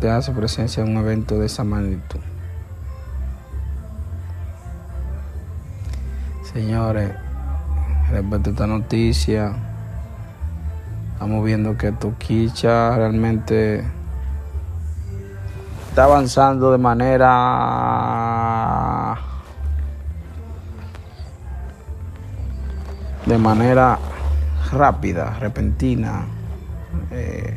Te hace presencia en un evento de esa magnitud. Señores, respecto a esta noticia, estamos viendo que Toquicha realmente está avanzando de manera de manera rápida, repentina. Eh,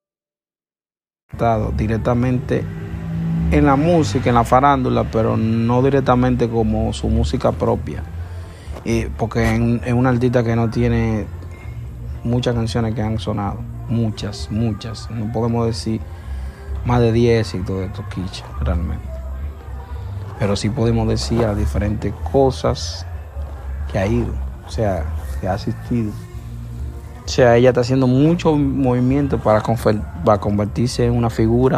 directamente en la música, en la farándula, pero no directamente como su música propia. Porque es un artista que no tiene muchas canciones que han sonado, muchas, muchas. No podemos decir más de 10 éxitos de Toquicha, realmente. Pero sí podemos decir a diferentes cosas que ha ido, o sea, que ha asistido. O sea, ella está haciendo mucho movimiento para, para convertirse en una figura